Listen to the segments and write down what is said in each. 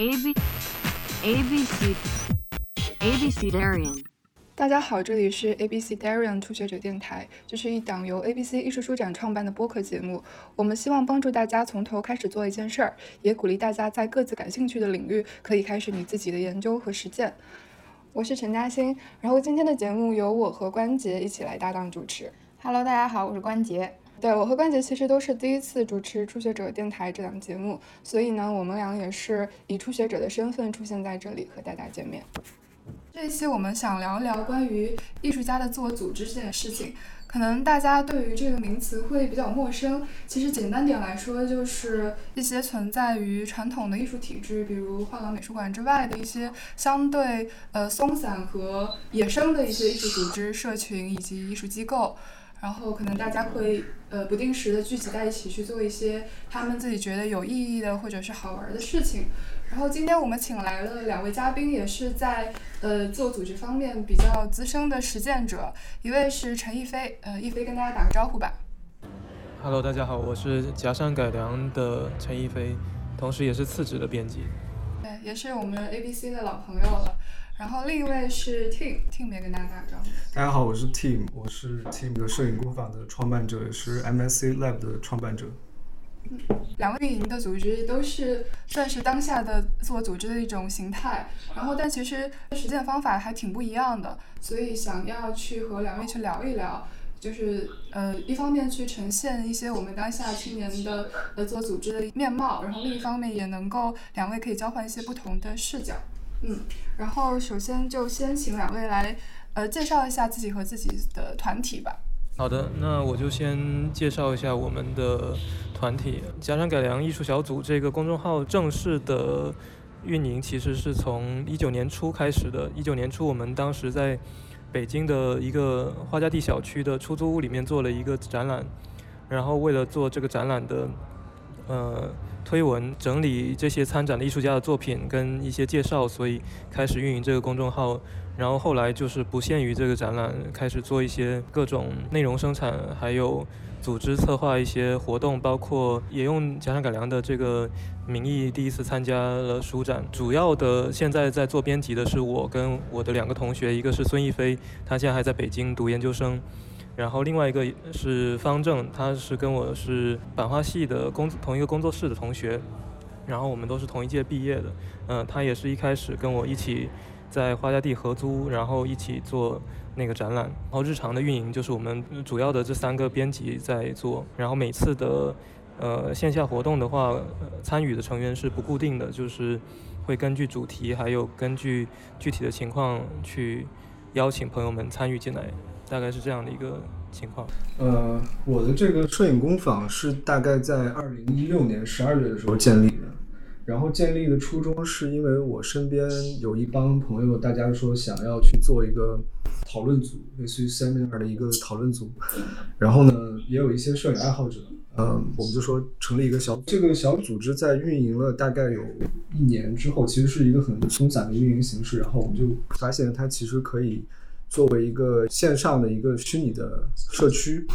A B A B C A B C Darian。大家好，这里是 ABC Darian 初学者电台，这是一档由 ABC 艺术书展创办的播客节目。我们希望帮助大家从头开始做一件事儿，也鼓励大家在各自感兴趣的领域可以开始你自己的研究和实践。我是陈嘉欣，然后今天的节目由我和关杰一起来搭档主持。Hello，大家好，我是关杰。对我和关杰其实都是第一次主持初学者电台这档节目，所以呢，我们俩也是以初学者的身份出现在这里和大家见面。这一期我们想聊一聊关于艺术家的自我组织这件事情。可能大家对于这个名词会比较陌生，其实简单点来说，就是一些存在于传统的艺术体制，比如画廊美术馆之外的一些相对呃松散和野生的一些艺术组织、社群以及艺术机构。然后可能大家会呃不定时的聚集在一起去做一些他们自己觉得有意义的或者是好玩的事情。然后今天我们请来了两位嘉宾，也是在呃自我组织方面比较资深的实践者，一位是陈逸飞，呃，逸飞跟大家打个招呼吧。Hello，大家好，我是夹山改良的陈逸飞，同时也是次职的编辑。对，也是我们 ABC 的老朋友了。然后另一位是 Tim，Tim 也跟大家打个招呼。大家好，我是 Tim，我是 Tim 的摄影工坊的创办者，也是 MSC Lab 的创办者。两位运营的组织都是算是当下的自我组织的一种形态，然后但其实实践方法还挺不一样的，所以想要去和两位去聊一聊，就是呃一方面去呈现一些我们当下青年的呃自我组织的面貌，然后另一方面也能够两位可以交换一些不同的视角，嗯，然后首先就先请两位来呃介绍一下自己和自己的团体吧。好的，那我就先介绍一下我们的团体“夹山改良艺术小组”这个公众号正式的运营，其实是从一九年初开始的。一九年初，我们当时在北京的一个花家地小区的出租屋里面做了一个展览，然后为了做这个展览的呃推文，整理这些参展的艺术家的作品跟一些介绍，所以开始运营这个公众号。然后后来就是不限于这个展览，开始做一些各种内容生产，还有组织策划一些活动，包括也用夹山改良的这个名义第一次参加了书展。主要的现在在做编辑的是我跟我的两个同学，一个是孙逸飞，他现在还在北京读研究生，然后另外一个是方正，他是跟我是版画系的工同一个工作室的同学，然后我们都是同一届毕业的。嗯、他也是一开始跟我一起。在花家地合租，然后一起做那个展览。然后日常的运营就是我们主要的这三个编辑在做。然后每次的呃线下活动的话，参与的成员是不固定的，就是会根据主题还有根据具体的情况去邀请朋友们参与进来，大概是这样的一个情况。呃，我的这个摄影工坊是大概在二零一六年十二月的时候建立的。然后建立的初衷是因为我身边有一帮朋友，大家说想要去做一个讨论组，类似于 seminar 的一个讨论组。然后呢，也有一些摄影爱好者，嗯，我们就说成立一个小这个小组织，在运营了大概有一年之后，其实是一个很松散的运营形式。然后我们就发现它其实可以。作为一个线上的一个虚拟的社区，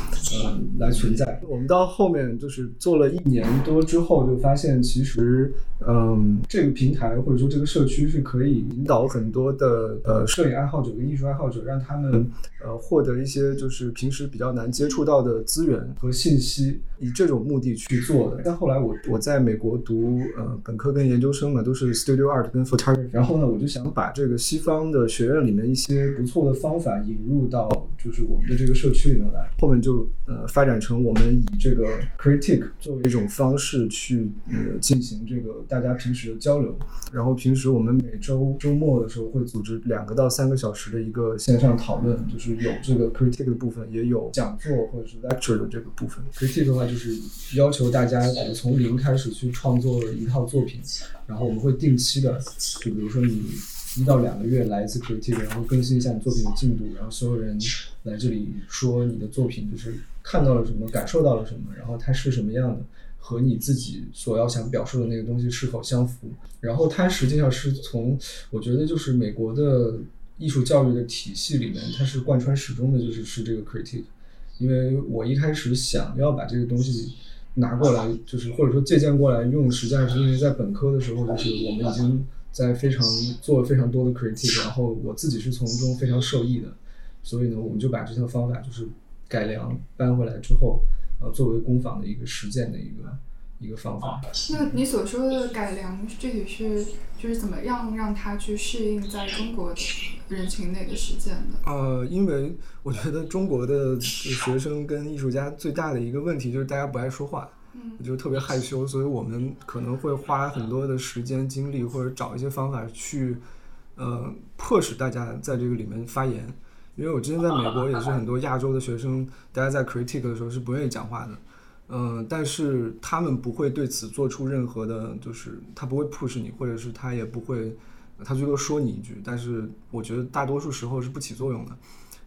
嗯，来存在。我们到后面就是做了一年多之后，就发现其实，嗯，这个平台或者说这个社区是可以引导很多的呃摄影爱好者跟艺术爱好者，让他们呃获得一些就是平时比较难接触到的资源和信息，以这种目的去做的。但后来我我在美国读呃本科跟研究生嘛，都是 studio art 跟 photography，然后呢，我就想把这个西方的学院里面一些不错的。方法引入到就是我们的这个社区里面来，后面就呃发展成我们以这个 critique 作为一种方式去呃进行这个大家平时的交流，然后平时我们每周周末的时候会组织两个到三个小时的一个线上讨论，就是有这个 critique 的部分，也有讲座或者是 lecture 的这个部分。critique 的话就是要求大家从零开始去创作一套作品，然后我们会定期的，就比如说你一到两个月来一次 critique，然后更新一下你作品的进度，然后所有人来这里说你的作品就是看到了什么，感受到了什么，然后它是什么样的，和你自己所要想表述的那个东西是否相符。然后它实际上是从我觉得就是美国的艺术教育的体系里面，它是贯穿始终的，就是是这个 critique。因为我一开始想要把这个东西拿过来，就是或者说借鉴过来用，实际上是因为在本科的时候，就是我们已经在非常做了非常多的 critique，然后我自己是从中非常受益的，所以呢，我们就把这套方法就是改良搬回来之后，呃，作为工坊的一个实践的一个一个方法。那你所说的改良具体是就是怎么样让它去适应在中国人群内的实践的？呃，因为我觉得中国的学生跟艺术家最大的一个问题就是大家不爱说话，嗯就特别害羞，所以我们可能会花很多的时间精力，或者找一些方法去，呃，迫使大家在这个里面发言。因为我之前在美国也是很多亚洲的学生，大家在 critique 的时候是不愿意讲话的，嗯、但是他们不会对此做出任何的，就是他不会 push 你，或者是他也不会，他最多说你一句，但是我觉得大多数时候是不起作用的。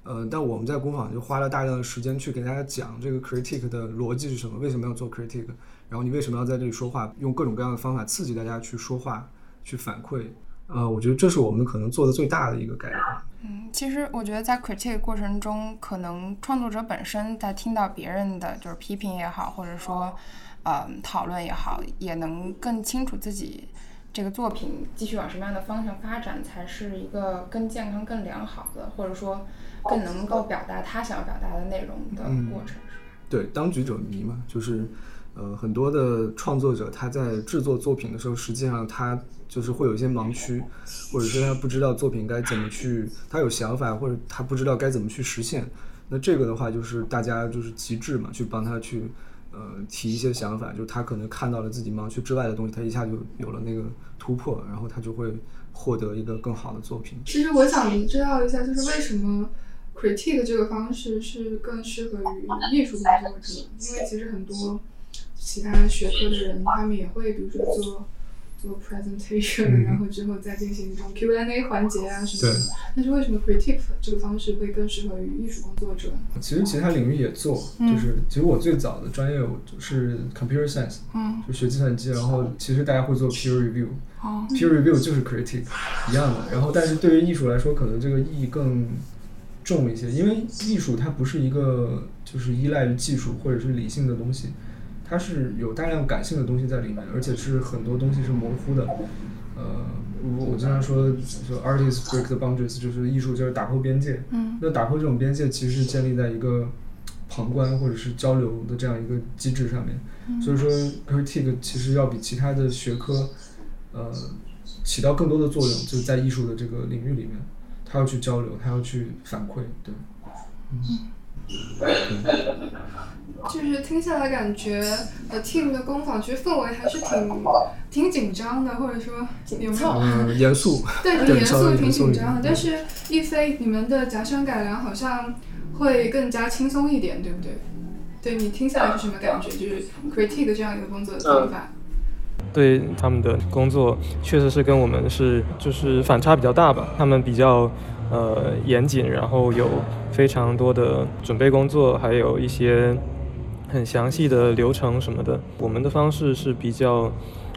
呃，但我们在工坊就花了大量的时间去给大家讲这个 critique 的逻辑是什么，为什么要做 critique，然后你为什么要在这里说话，用各种各样的方法刺激大家去说话，去反馈。呃，我觉得这是我们可能做的最大的一个改良。嗯，其实我觉得在 critique 过程中，可能创作者本身在听到别人的就是批评也好，或者说呃讨论也好，也能更清楚自己这个作品继续往什么样的方向发展，才是一个更健康、更良好的，或者说更能够表达他想要表达的内容的过程，是吧？对，当局者迷嘛，就是呃很多的创作者他在制作作品的时候，实际上他就是会有一些盲区，或者说他不知道作品该怎么去，他有想法，或者他不知道该怎么去实现。那这个的话，就是大家就是极致嘛，去帮他去呃提一些想法，就是他可能看到了自己盲区之外的东西，他一下就有了那个突破，然后他就会获得一个更好的作品。其实我想知道一下，就是为什么 critique 这个方式是更适合于艺术工作者？因为其实很多其他学科的人，他们也会比如说做做 presentation，、嗯然后之后再进行一种 Q&A 环节啊什么的。但是为什么 critique 这个方式会更适合于艺术工作者？其实其他领域也做，就是其实我最早的专业我就是 computer science，嗯，就学计算机，然后其实大家会做 peer review，哦，peer review 就是 critique 一样的。然后，但是对于艺术来说，可能这个意义更重一些，因为艺术它不是一个就是依赖于技术或者是理性的东西，它是有大量感性的东西在里面，而且是很多东西是模糊的。呃，我我经常说，说 artists break the boundaries，就是艺术就是打破边界。嗯，那打破这种边界，其实是建立在一个旁观或者是交流的这样一个机制上面。所以说，critique 其实要比其他的学科，呃，起到更多的作用，就在艺术的这个领域里面，他要去交流，他要去反馈，对。嗯就是听下来感觉，呃，team 的工坊其实氛围还是挺挺紧张的，或者说有没有？嗯，严肃。对，挺严肃，挺紧张的。但是一菲，你们的假声改良好像会更加轻松一点，对不对？对你听下来是什么感觉？就是 critique 这样一个工作的方法。对他们的工作确实是跟我们是就是反差比较大吧。他们比较呃严谨，然后有非常多的准备工作，还有一些很详细的流程什么的。我们的方式是比较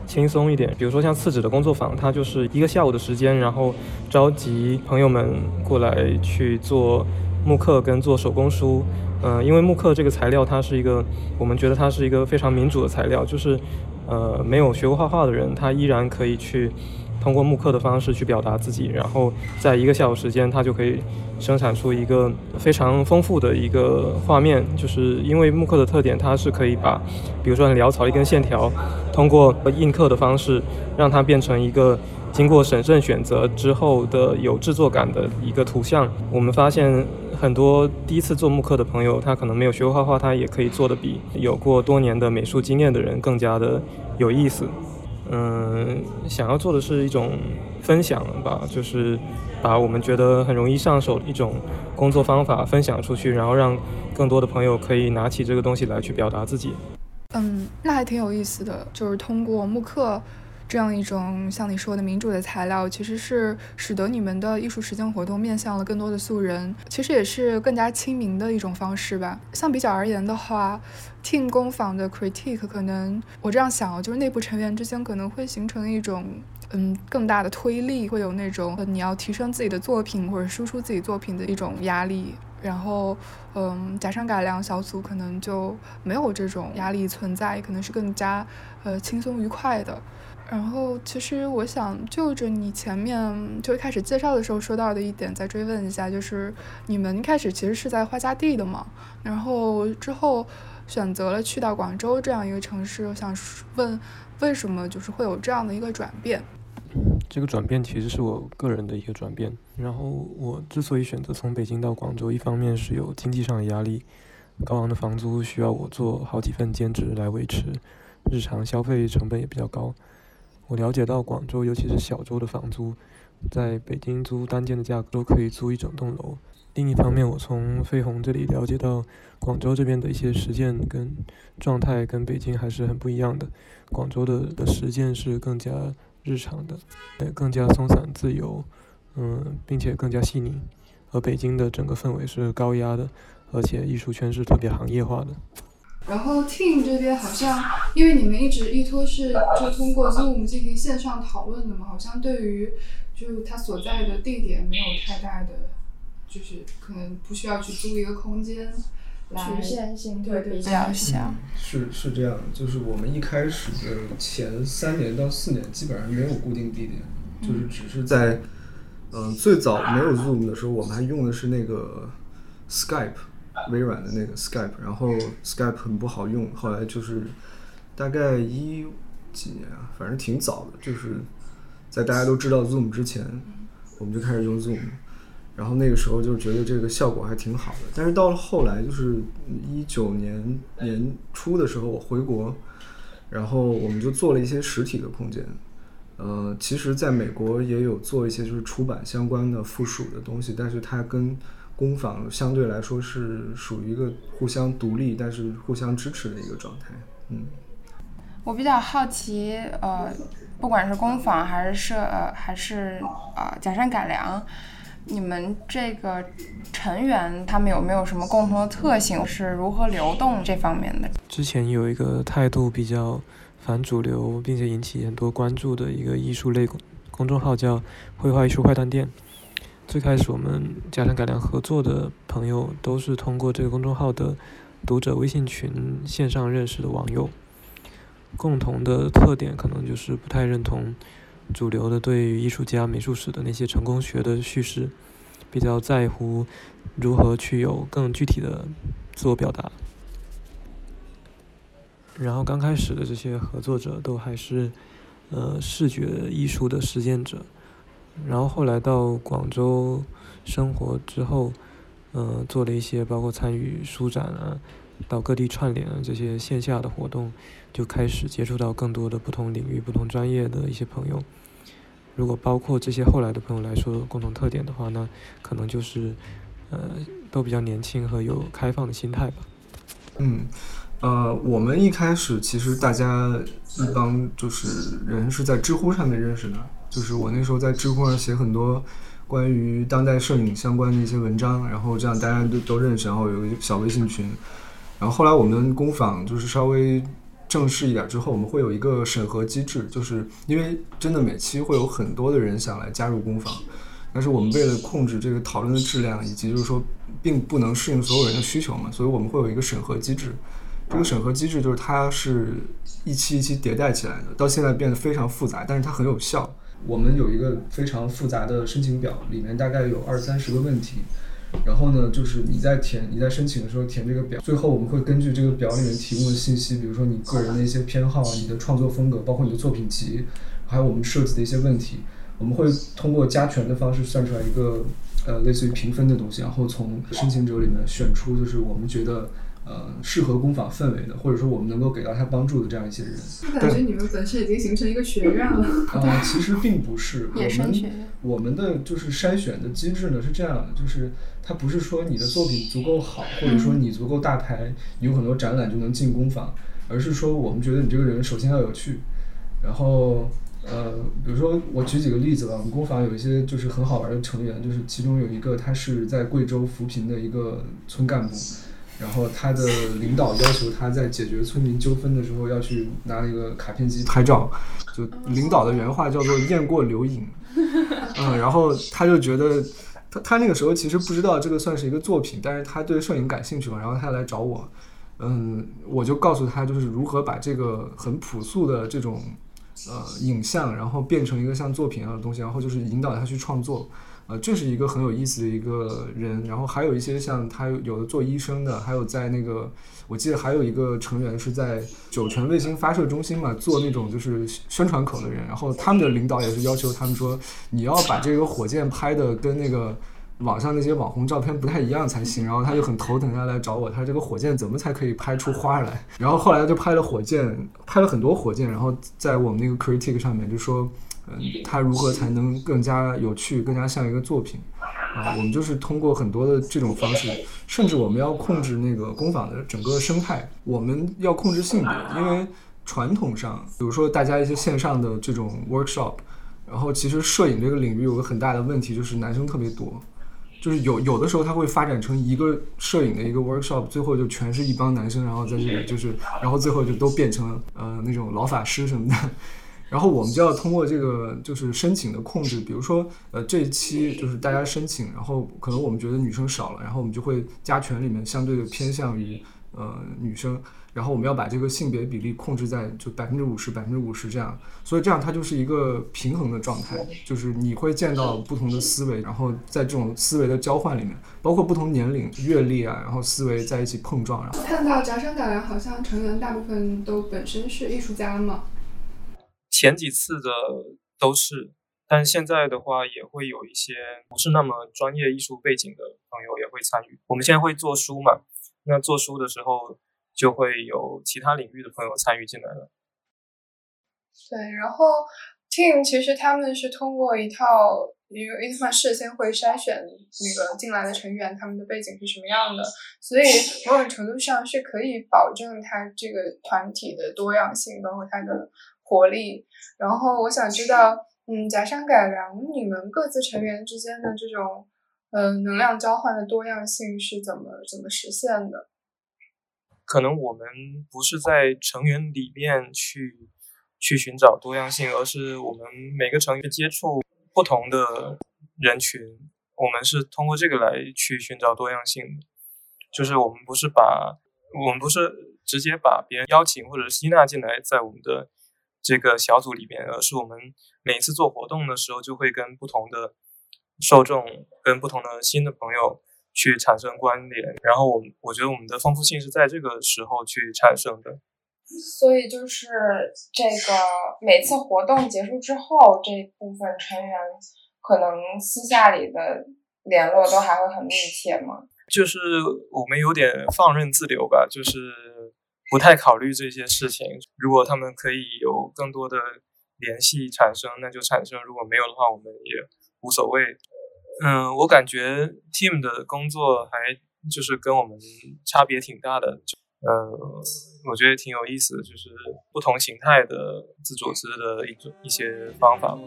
轻松一点，比如说像次指的工作坊，它就是一个下午的时间，然后召集朋友们过来去做木刻跟做手工书。呃，因为木刻这个材料，它是一个我们觉得它是一个非常民主的材料，就是呃没有学过画画的人，他依然可以去通过木刻的方式去表达自己，然后在一个下午时间，他就可以生产出一个非常丰富的一个画面。就是因为木刻的特点，它是可以把，比如说很潦草一根线条，通过印刻的方式，让它变成一个经过审慎选择之后的有制作感的一个图像。我们发现很多第一次做慕课的朋友，他可能没有学过画画，他也可以做得比有过多年的美术经验的人更加的有意思。嗯，想要做的是一种分享吧，就是把我们觉得很容易上手的一种工作方法分享出去，然后让更多的朋友可以拿起这个东西来去表达自己。嗯，那还挺有意思的，就是通过慕课。这样一种像你说的民主的材料，其实是使得你们的艺术实践活动面向了更多的素人，其实也是更加亲民的一种方式吧。相比较而言的话，Team 工坊的 critique 可能我这样想，就是内部成员之间可能会形成一种嗯更大的推力，会有那种呃你要提升自己的作品或者输出自己作品的一种压力。然后嗯，假山改良小组可能就没有这种压力存在，可能是更加呃轻松愉快的。然后，其实我想就着你前面就一开始介绍的时候说到的一点，再追问一下，就是你们一开始其实是在花家地的嘛，然后之后选择了去到广州这样一个城市，我想问为什么就是会有这样的一个转变？这个转变其实是我个人的一个转变。然后我之所以选择从北京到广州，一方面是有经济上的压力，高昂的房租需要我做好几份兼职来维持，日常消费成本也比较高。我了解到广州，尤其是小州的房租，在北京租单间的价格都可以租一整栋楼。另一方面，我从飞鸿这里了解到，广州这边的一些实践跟状态跟北京还是很不一样的。广州的的实践是更加日常的，也更加松散自由，嗯，并且更加细腻。而北京的整个氛围是高压的，而且艺术圈是特别行业化的。然后 Team 这边好像，因为你们一直依托是就通过 Zoom 进行线上讨论的嘛，好像对于就他所在的地点没有太大的，就是可能不需要去租一个空间，局限性对比较小。是是这样，就是我们一开始的前三年到四年基本上没有固定地点，就是只是在，嗯，最早没有 Zoom 的时候，我们还用的是那个 Skype。微软的那个 Skype，然后 Skype 很不好用，后来就是大概一几年啊，反正挺早的，就是在大家都知道 Zoom 之前，我们就开始用 Zoom，然后那个时候就觉得这个效果还挺好的。但是到了后来，就是一九年年初的时候，我回国，然后我们就做了一些实体的空间。呃，其实在美国也有做一些就是出版相关的附属的东西，但是它跟工坊相对来说是属于一个互相独立，但是互相支持的一个状态。嗯，我比较好奇，呃，不管是工坊还是社，呃，还是呃假山改良，你们这个成员他们有没有什么共同的特性？是如何流动这方面的？之前有一个态度比较反主流，并且引起很多关注的一个艺术类公公众号，叫“绘画艺术快断店”。最开始我们加上改良合作的朋友都是通过这个公众号的读者微信群线上认识的网友，共同的特点可能就是不太认同主流的对于艺术家美术史的那些成功学的叙事，比较在乎如何去有更具体的自我表达。然后刚开始的这些合作者都还是呃视觉艺术的实践者。然后后来到广州生活之后，呃，做了一些包括参与书展啊，到各地串联啊这些线下的活动，就开始接触到更多的不同领域、不同专业的一些朋友。如果包括这些后来的朋友来说共同特点的话，那可能就是呃，都比较年轻和有开放的心态吧。嗯，呃，我们一开始其实大家一帮就是人是在知乎上面认识的。就是我那时候在知乎上写很多关于当代摄影相关的一些文章，然后这样大家都都认识，然后有一个小微信群。然后后来我们工坊就是稍微正式一点之后，我们会有一个审核机制，就是因为真的每期会有很多的人想来加入工坊，但是我们为了控制这个讨论的质量，以及就是说并不能适应所有人的需求嘛，所以我们会有一个审核机制。这个审核机制就是它是一期一期迭代起来的，到现在变得非常复杂，但是它很有效。我们有一个非常复杂的申请表，里面大概有二三十个问题。然后呢，就是你在填你在申请的时候填这个表，最后我们会根据这个表里面提供的信息，比如说你个人的一些偏好、你的创作风格，包括你的作品集，还有我们设计的一些问题，我们会通过加权的方式算出来一个呃类似于评分的东西，然后从申请者里面选出就是我们觉得呃适合工坊氛围的，或者说我们能够给到他帮助的这样一些人。我感觉你们本身已经形成一个学院了。啊、其实并不是，我们我们的就是筛选的机制呢是这样的，就是它不是说你的作品足够好，或者说你足够大牌，你有很多展览就能进工坊，而是说我们觉得你这个人首先要有趣，然后呃，比如说我举几个例子吧，我们工坊有一些就是很好玩的成员，就是其中有一个他是在贵州扶贫的一个村干部。然后他的领导要求他在解决村民纠纷的时候要去拿那个卡片机拍照，就领导的原话叫做“雁过留影”，嗯，然后他就觉得他他那个时候其实不知道这个算是一个作品，但是他对摄影感兴趣嘛，然后他来找我，嗯，我就告诉他就是如何把这个很朴素的这种呃影像，然后变成一个像作品一样的东西，然后就是引导他去创作。呃，这是一个很有意思的一个人，然后还有一些像他有的做医生的，还有在那个，我记得还有一个成员是在酒泉卫星发射中心嘛，做那种就是宣传口的人，然后他们的领导也是要求他们说，你要把这个火箭拍的跟那个网上那些网红照片不太一样才行，然后他就很头疼，他来找我，他这个火箭怎么才可以拍出花来？然后后来就拍了火箭，拍了很多火箭，然后在我们那个 critic 上面就说。嗯，它如何才能更加有趣、更加像一个作品啊？我们就是通过很多的这种方式，甚至我们要控制那个工坊的整个生态，我们要控制性别，因为传统上，比如说大家一些线上的这种 workshop，然后其实摄影这个领域有个很大的问题，就是男生特别多。就是有有的时候，它会发展成一个摄影的一个 workshop，最后就全是一帮男生，然后在这里就是，然后最后就都变成呃那种老法师什么的。然后我们就要通过这个就是申请的控制，比如说呃这一期就是大家申请，然后可能我们觉得女生少了，然后我们就会加权里面相对的偏向于呃女生，然后我们要把这个性别比例控制在就百分之五十百分之五十这样，所以这样它就是一个平衡的状态，就是你会见到不同的思维，然后在这种思维的交换里面，包括不同年龄、阅历啊，然后思维在一起碰撞，然后。看到夹生改良好像成员大部分都本身是艺术家嘛，前几次的都是，但现在的话也会有一些不是那么专业艺术背景的朋友也会参与。我们现在会做书嘛，那做书的时候就会有其他领域的朋友参与进来了。对，然后 team 其实他们是通过一套一个一套事先会筛选那个进来的成员，他们的背景是什么样的，所以某种程度上是可以保证他这个团体的多样性，包括他的活力。然后我想知道，嗯，假山改良，你们各自成员之间的这种嗯、能量交换的多样性是怎么怎么实现的？可能我们不是在成员里面去去寻找多样性，而是我们每个成员接触不同的人群，我们是通过这个来去寻找多样性的。就是我们不是把我们不是直接把别人邀请或者吸纳进来，在我们的这个小组里面，而是我们每一次做活动的时候，就会跟不同的受众、跟不同的新的朋友去产生关联。然后我我觉得我们的丰富性是在这个时候去产生的。所以就是这个每次活动结束之后，这部分成员可能私下里的联络都还会很密切吗？就是我们有点放任自流吧，就是不太考虑这些事情。如果他们可以有更多的联系产生，那就产生；如果没有的话，我们也无所谓。嗯，我感觉 team 的工作还就是跟我们差别挺大的。就呃，我觉得挺有意思的，就是不同形态的自组织的一种一些方法吧。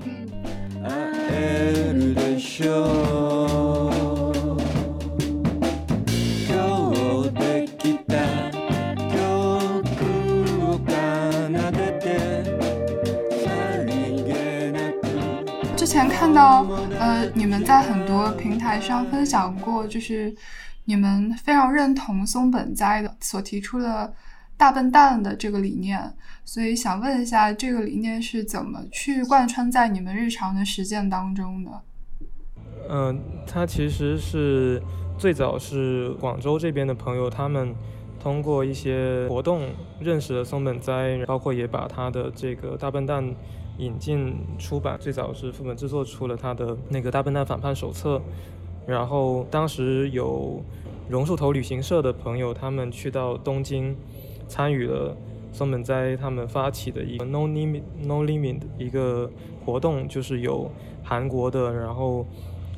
前看到，呃，你们在很多平台上分享过，就是你们非常认同松本斋的所提出的大笨蛋的这个理念，所以想问一下，这个理念是怎么去贯穿在你们日常的实践当中的？嗯、它其实是最早是广州这边的朋友，他们通过一些活动认识了松本斋，包括也把他的这个大笨蛋引进出版。最早是副本制作出了他的那个大笨蛋反叛手册，然后当时有榕树头旅行社的朋友，他们去到东京参与了松本斋他们发起的一个 No Limit No Limit 的一个活动，就是有韩国的，然后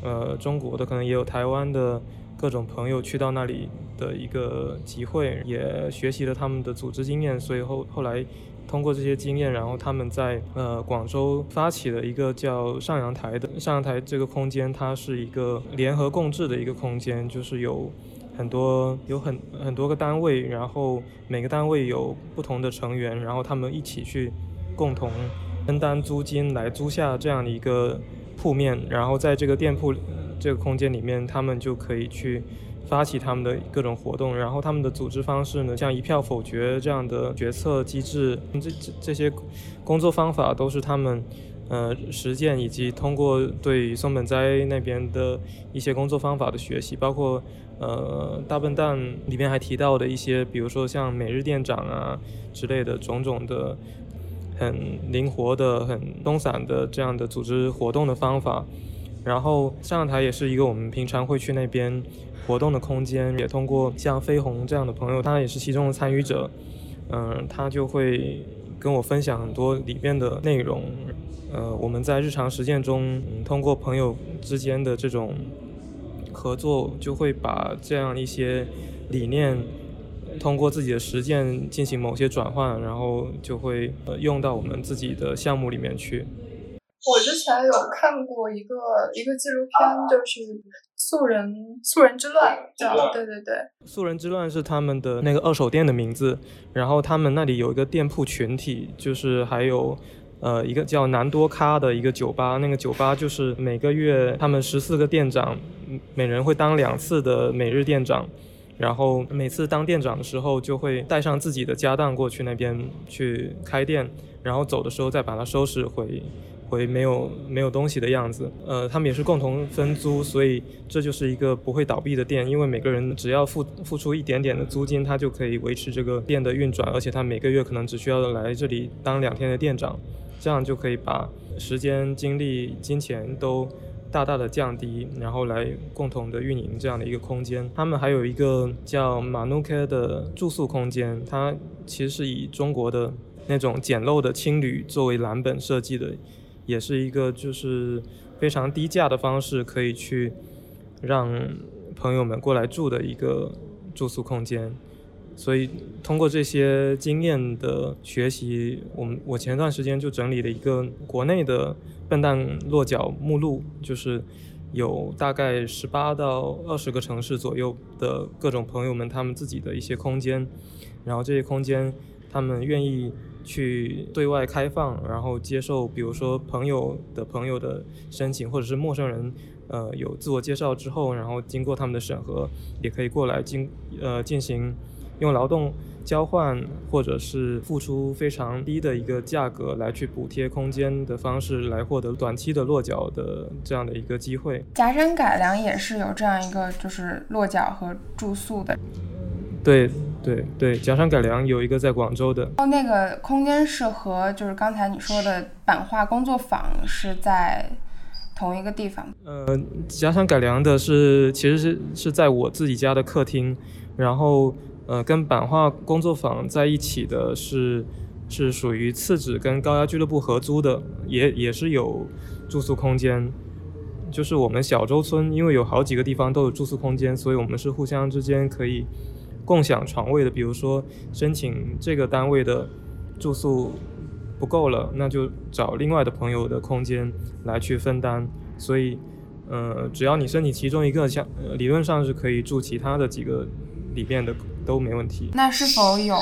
呃中国的，可能也有台湾的各种朋友去到那里的一个集会，也学习了他们的组织经验，所以后后来。通过这些经验，然后他们在呃广州发起了一个叫上阳台的上阳台这个空间，它是一个联合共治的一个空间，就是有很多有很很多个单位，然后每个单位有不同的成员，然后他们一起去共同分担租金来租下这样的一个铺面，然后在这个店铺这个空间里面，他们就可以去发起他们的各种活动，然后他们的组织方式呢，像一票否决这样的决策机制，这这这些工作方法都是他们呃实践以及通过对松本斋那边的一些工作方法的学习，包括呃大笨蛋里面还提到的一些，比如说像每日店长啊之类的种种的很灵活的、很松散的这样的组织活动的方法。然后上台也是一个我们平常会去那边活动的空间，也通过像飞鸿这样的朋友，他也是其中的参与者，嗯、他就会跟我分享很多里面的内容。呃，我们在日常实践中，通过朋友之间的这种合作，就会把这样一些理念通过自己的实践进行某些转换，然后就会用到我们自己的项目里面去。我之前有看过一个一个纪录片，就是素人素人之乱，叫对对对，素人之乱是他们的那个二手店的名字，然后他们那里有一个店铺群体，就是还有呃一个叫南多咖的一个酒吧，那个酒吧就是每个月他们十四个店长，嗯每人会当两次的每日店长，然后每次当店长的时候就会带上自己的家当过去那边去开店，然后走的时候再把它收拾回。回没有没有东西的样子，呃，他们也是共同分租，所以这就是一个不会倒闭的店，因为每个人只要付付出一点点的租金，他就可以维持这个店的运转，而且他每个月可能只需要来这里当两天的店长，这样就可以把时间、精力、金钱都大大的降低，然后来共同的运营这样的一个空间。他们还有一个叫马努克的住宿空间，它其实是以中国的那种简陋的青旅作为蓝本设计的。也是一个就是非常低价的方式，可以去让朋友们过来住的一个住宿空间。所以通过这些经验的学习，我们我前段时间就整理了一个国内的笨蛋落脚目录，就是有大概十八到二十个城市左右的各种朋友们他们自己的一些空间，然后这些空间他们愿意去对外开放，然后接受比如说朋友的朋友的申请，或者是陌生人，呃，有自我介绍之后，然后经过他们的审核，也可以过来经呃进行用劳动交换，或者是付出非常低的一个价格来去补贴空间的方式，来获得短期的落脚的这样的一个机会。夹山改良也是有这样一个就是落脚和住宿的。对对对，夹山改良有一个在广州的，哦那个空间是和就是刚才你说的版画工作坊是在同一个地方。呃，夹山改良的是其实是是在我自己家的客厅，然后呃跟版画工作坊在一起的是是属于次子跟高压俱乐部合租的，也也是有住宿空间。就是我们小洲村，因为有好几个地方都有住宿空间，所以我们是互相之间可以共享床位的。比如说申请这个单位的住宿不够了，那就找另外的朋友的空间来去分担。所以，呃，只要你申请其中一个，像、理论上是可以住其他的几个里面的都没问题。那是否有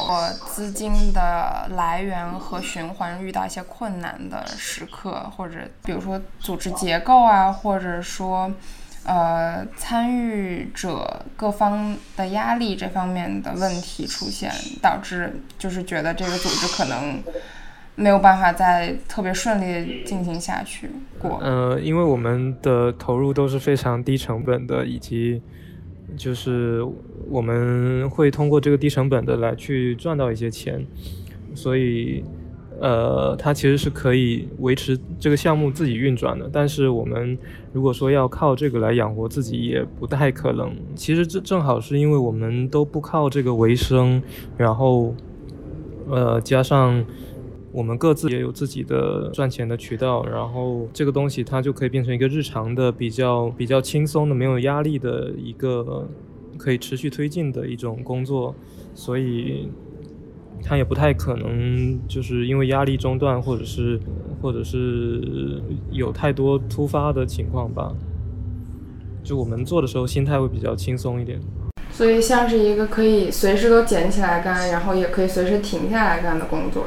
资金的来源和循环遇到一些困难的时刻，或者比如说组织结构啊，或者说呃参与者各方的压力这方面的问题出现，导致就是觉得这个组织可能没有办法再特别顺利进行下去过。呃，因为我们的投入都是非常低成本的，以及就是我们会通过这个低成本的来去赚到一些钱，所以呃，它其实是可以维持这个项目自己运转的。但是我们如果说要靠这个来养活自己，也不太可能。其实这正好是因为我们都不靠这个为生，然后呃，加上。我们各自也有自己的赚钱的渠道，然后这个东西它就可以变成一个日常的、比较比较轻松的、没有压力的一个可以持续推进的一种工作，所以它也不太可能就是因为压力中断，或者是或者是有太多突发的情况吧。就我们做的时候，心态会比较轻松一点。所以像是一个可以随时都捡起来干，然后也可以随时停下来干的工作。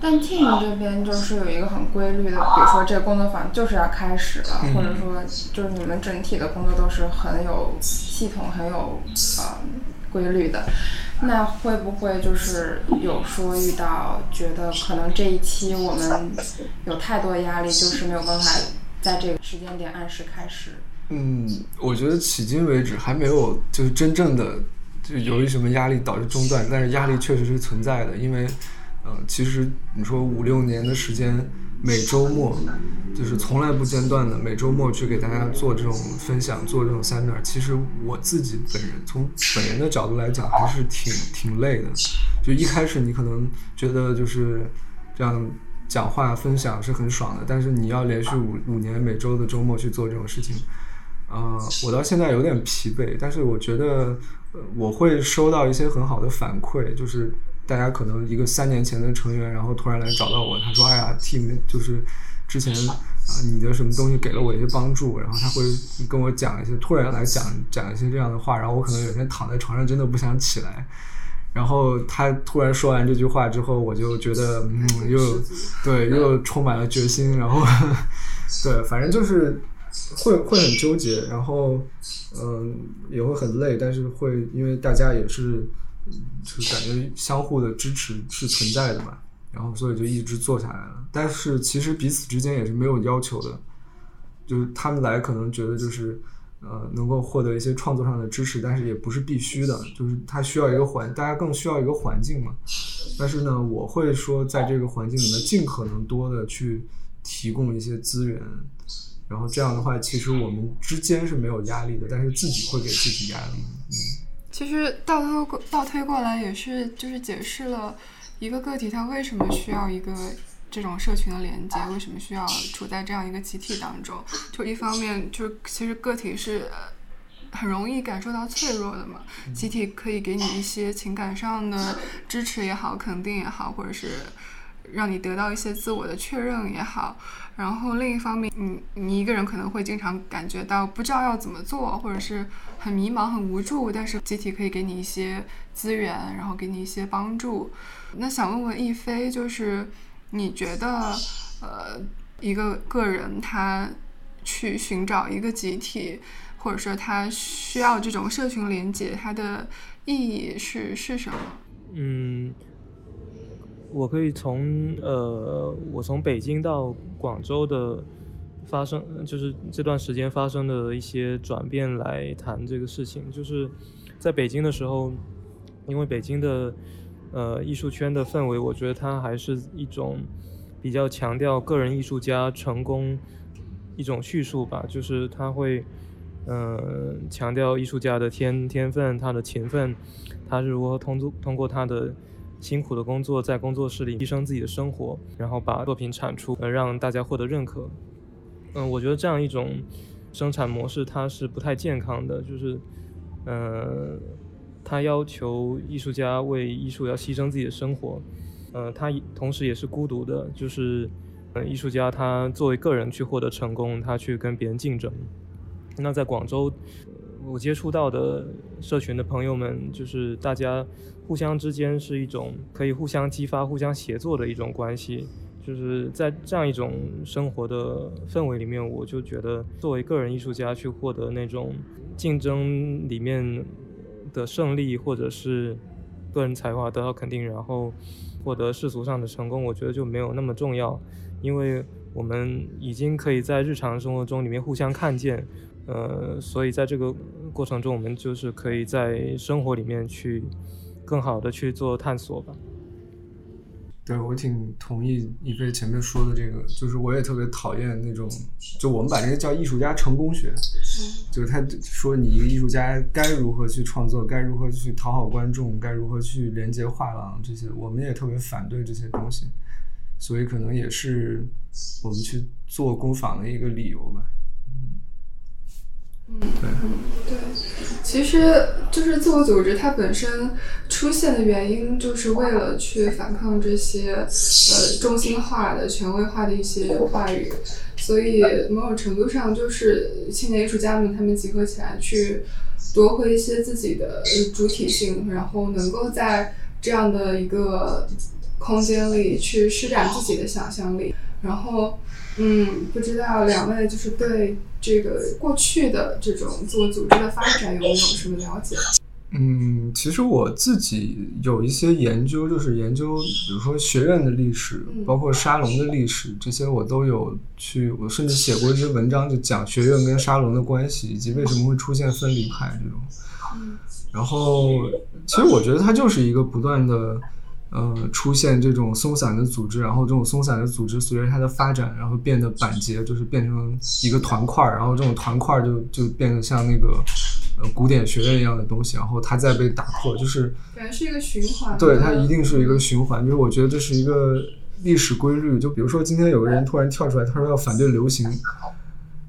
但 team 这边就是有一个很规律的，比如说这个工作坊就是要开始了，或者说就是你们整体的工作都是很有系统、很有呃规律的。那会不会就是有说遇到觉得可能这一期我们有太多压力，就是没有办法在这个时间点按时开始？嗯，我觉得迄今为止还没有就是真正的就由于什么压力导致中断，但是压力确实是存在的，因为。嗯，其实你说五六年的时间，每周末就是从来不间断的，每周末去给大家做这种分享，做这种 seminar。其实我自己本人从本人的角度来讲，还是挺挺累的。就一开始你可能觉得就是这样讲话分享是很爽的，但是你要连续五五年每周的周末去做这种事情，啊，我到现在有点疲惫。但是我觉得我会收到一些很好的反馈，就是。大家可能一个三年前的成员，然后突然来找到我，他说：“哎呀，team 就是之前啊，你的什么东西给了我一些帮助。”然后他会跟我讲一些，突然来讲讲一些这样的话，然后我可能有天躺在床上真的不想起来。然后他突然说完这句话之后，我就觉得嗯，又对，又充满了决心。然后 对，反正就是会会很纠结，然后嗯，也会很累，但是会因为大家也是。就感觉相互的支持是存在的嘛，然后所以就一直做下来了。但是其实彼此之间也是没有要求的，就是他们来可能觉得就是呃能够获得一些创作上的支持，但是也不是必须的，就是他需要一个环，大家更需要一个环境嘛。但是呢，我会说在这个环境里面尽可能多的去提供一些资源，然后这样的话，其实我们之间是没有压力的，但是自己会给自己压力，嗯。其实倒推过倒推过来也是，就是解释了一个个体他为什么需要一个这种社群的连接，为什么需要处在这样一个集体当中。就一方面，就是其实个体是很容易感受到脆弱的嘛，集体可以给你一些情感上的支持也好，肯定也好，或者是让你得到一些自我的确认也好。然后另一方面，你你一个人可能会经常感觉到不知道要怎么做，或者是。很迷茫，很无助，但是集体可以给你一些资源，然后给你一些帮助。那想问问亦飞，就是你觉得，呃，一个个人他去寻找一个集体，或者说他需要这种社群连接，它的意义是是什么？嗯，我可以从呃，我从北京到广州的。发生就是这段时间发生的一些转变来谈这个事情，就是在北京的时候，因为北京的呃艺术圈的氛围，我觉得它还是一种比较强调个人艺术家成功一种叙述吧，就是他会嗯强调艺术家的天天分，他的勤奋，他是如何通过通过他的辛苦的工作在工作室里牺牲自己的生活，然后把作品产出，呃让大家获得认可。嗯，我觉得这样一种生产模式它是不太健康的，就是，呃，它要求艺术家为艺术要牺牲自己的生活，呃，他同时也是孤独的，就是，呃，艺术家他作为个人去获得成功，他去跟别人竞争。那在广州，我接触到的社群的朋友们，就是大家互相之间是一种可以互相激发、互相协作的一种关系。就是在这样一种生活的氛围里面，我就觉得作为个人艺术家去获得那种竞争里面的胜利，或者是个人才华得到肯定，然后获得世俗上的成功，我觉得就没有那么重要，因为我们已经可以在日常生活中里面互相看见，呃，所以在这个过程中，我们就是可以在生活里面去更好的去做探索吧。对，我挺同意一菲前面说的这个，就是我也特别讨厌那种，就我们把这个叫艺术家成功学，就是他说你一个艺术家该如何去创作，该如何去讨好观众，该如何去连接画廊这些，我们也特别反对这些东西，所以可能也是我们去做工坊的一个理由吧。嗯，对，其实就是自我组织，它本身出现的原因，就是为了去反抗这些呃中心化的、权威化的一些话语，所以某种程度上，就是青年艺术家们他们集合起来去夺回一些自己的呃主体性，然后能够在这样的一个空间里去施展自己的想象力，然后。嗯，不知道两位就是对这个过去的这种自我组织的发展有没有什么了解？嗯，其实我自己有一些研究，就是研究，比如说学院的历史，嗯包括沙龙的历史，这些我都有去，我甚至写过一些文章，就讲学院跟沙龙的关系，以及为什么会出现分离派这种。然后，其实我觉得它就是一个不断的，呃，出现这种松散的组织，然后这种松散的组织随着它的发展，然后变得板结，就是变成一个团块儿，然后这种团块儿就就变得像那个呃古典学院一样的东西，然后它再被打破，就是感觉是一个循环。对，它一定是一个循环，就是我觉得这是一个历史规律。就比如说今天有个人突然跳出来，他说要反对流行，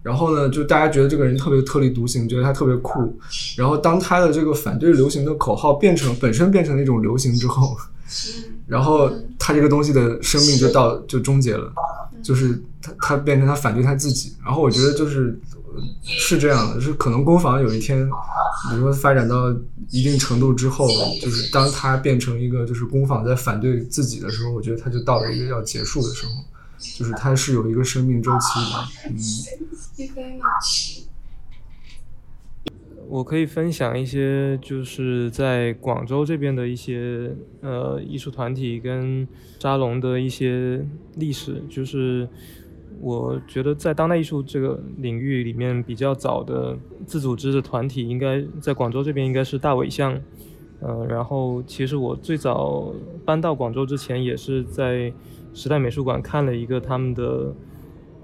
然后呢，就大家觉得这个人特别特立独行，觉得他特别酷。然后当他的这个反对流行的口号变成本身变成了一种流行之后，然后他这个东西的生命就到就终结了，就是他他变成他反对他自己。然后我觉得就是呃是这样的，是可能工坊有一天，比如说发展到一定程度之后，就是当他变成一个就是工坊在反对自己的时候，我觉得他就到了一个要结束的时候，就是它是有一个生命周期的，嗯。我可以分享一些，就是在广州这边的一些呃艺术团体跟沙龙的一些历史。就是我觉得在当代艺术这个领域里面比较早的自组织的团体，应该在广州这边应该是大尾象。呃，然后其实我最早搬到广州之前，也是在时代美术馆看了一个他们的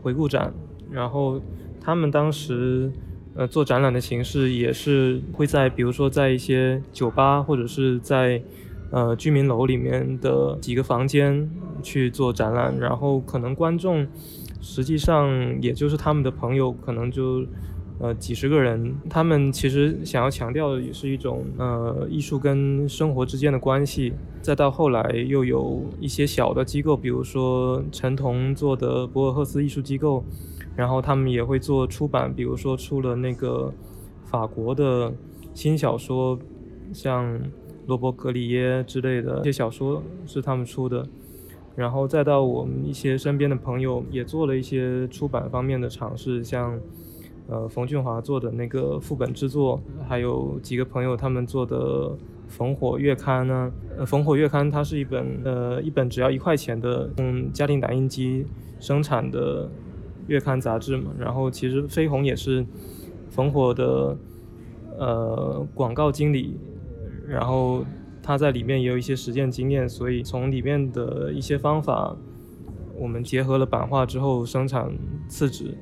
回顾展，然后他们当时呃做展览的形式也是会在比如说在一些酒吧或者是在呃居民楼里面的几个房间去做展览，然后可能观众实际上也就是他们的朋友，可能就。呃，几十个人，他们其实想要强调的也是一种呃艺术跟生活之间的关系。再到后来又有一些小的机构，比如说陈彤做的博尔赫斯艺术机构，然后他们也会做出版，比如说出了那个法国的新小说，像罗伯格里耶之类的一些小说是他们出的。然后再到我们一些身边的朋友也做了一些出版方面的尝试，像。呃，冯俊华做的那个副本制作，还有几个朋友他们做的《烽火月刊》呢。呃，《烽火月刊》它是一本呃一本只要一块钱的用家庭打印机生产的月刊杂志嘛。然后其实飞鸿也是烽火的呃广告经理，然后他在里面也有一些实践经验，所以从里面的一些方法，我们结合了版画之后生产次纸。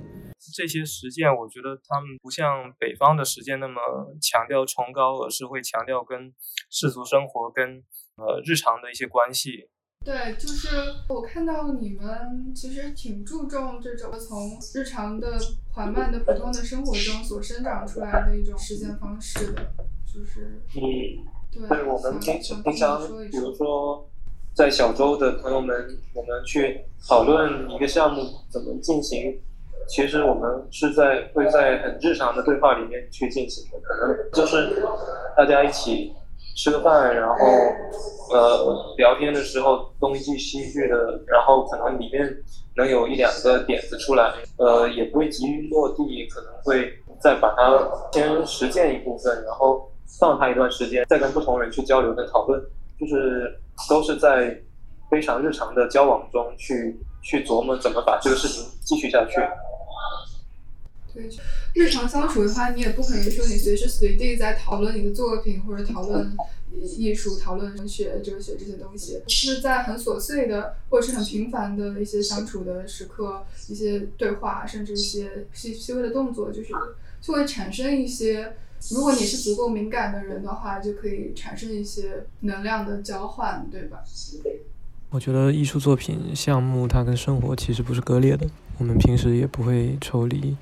这些实践，我觉得他们不像北方的实践那么强调崇高，而是会强调跟世俗生活、跟呃日常的一些关系。对，就是我看到你们其实挺注重这种从日常的缓慢的普通的生活中所生长出来的一种实践方式的，就是嗯，对，对我们平常平常比如说。说在小周的朋友们，我们去讨论一个项目怎么进行，其实我们是在会在很日常的对话里面去进行的，可能就是大家一起吃个饭，然后呃聊天的时候东一句西一句的，然后可能里面能有一两个点子出来，呃也不会急于落地，可能会再把它先实践一部分，然后放它一段时间，再跟不同人去交流跟讨论，就是都是在非常日常的交往中去去琢磨怎么把这个事情继续下去。对，日常相处的话，你也不可能说你随时随地在讨论你的作品或者讨论艺术、讨论文学、哲学这些东西，是在很琐碎的或者是很平凡的一些相处的时刻，一些对话，甚至一些细细微的动作，就是就会产生一些。如果你是足够敏感的人的话，就可以产生一些能量的交换，对吧？我觉得艺术作品项目它跟生活其实不是割裂的，我们平时也不会抽离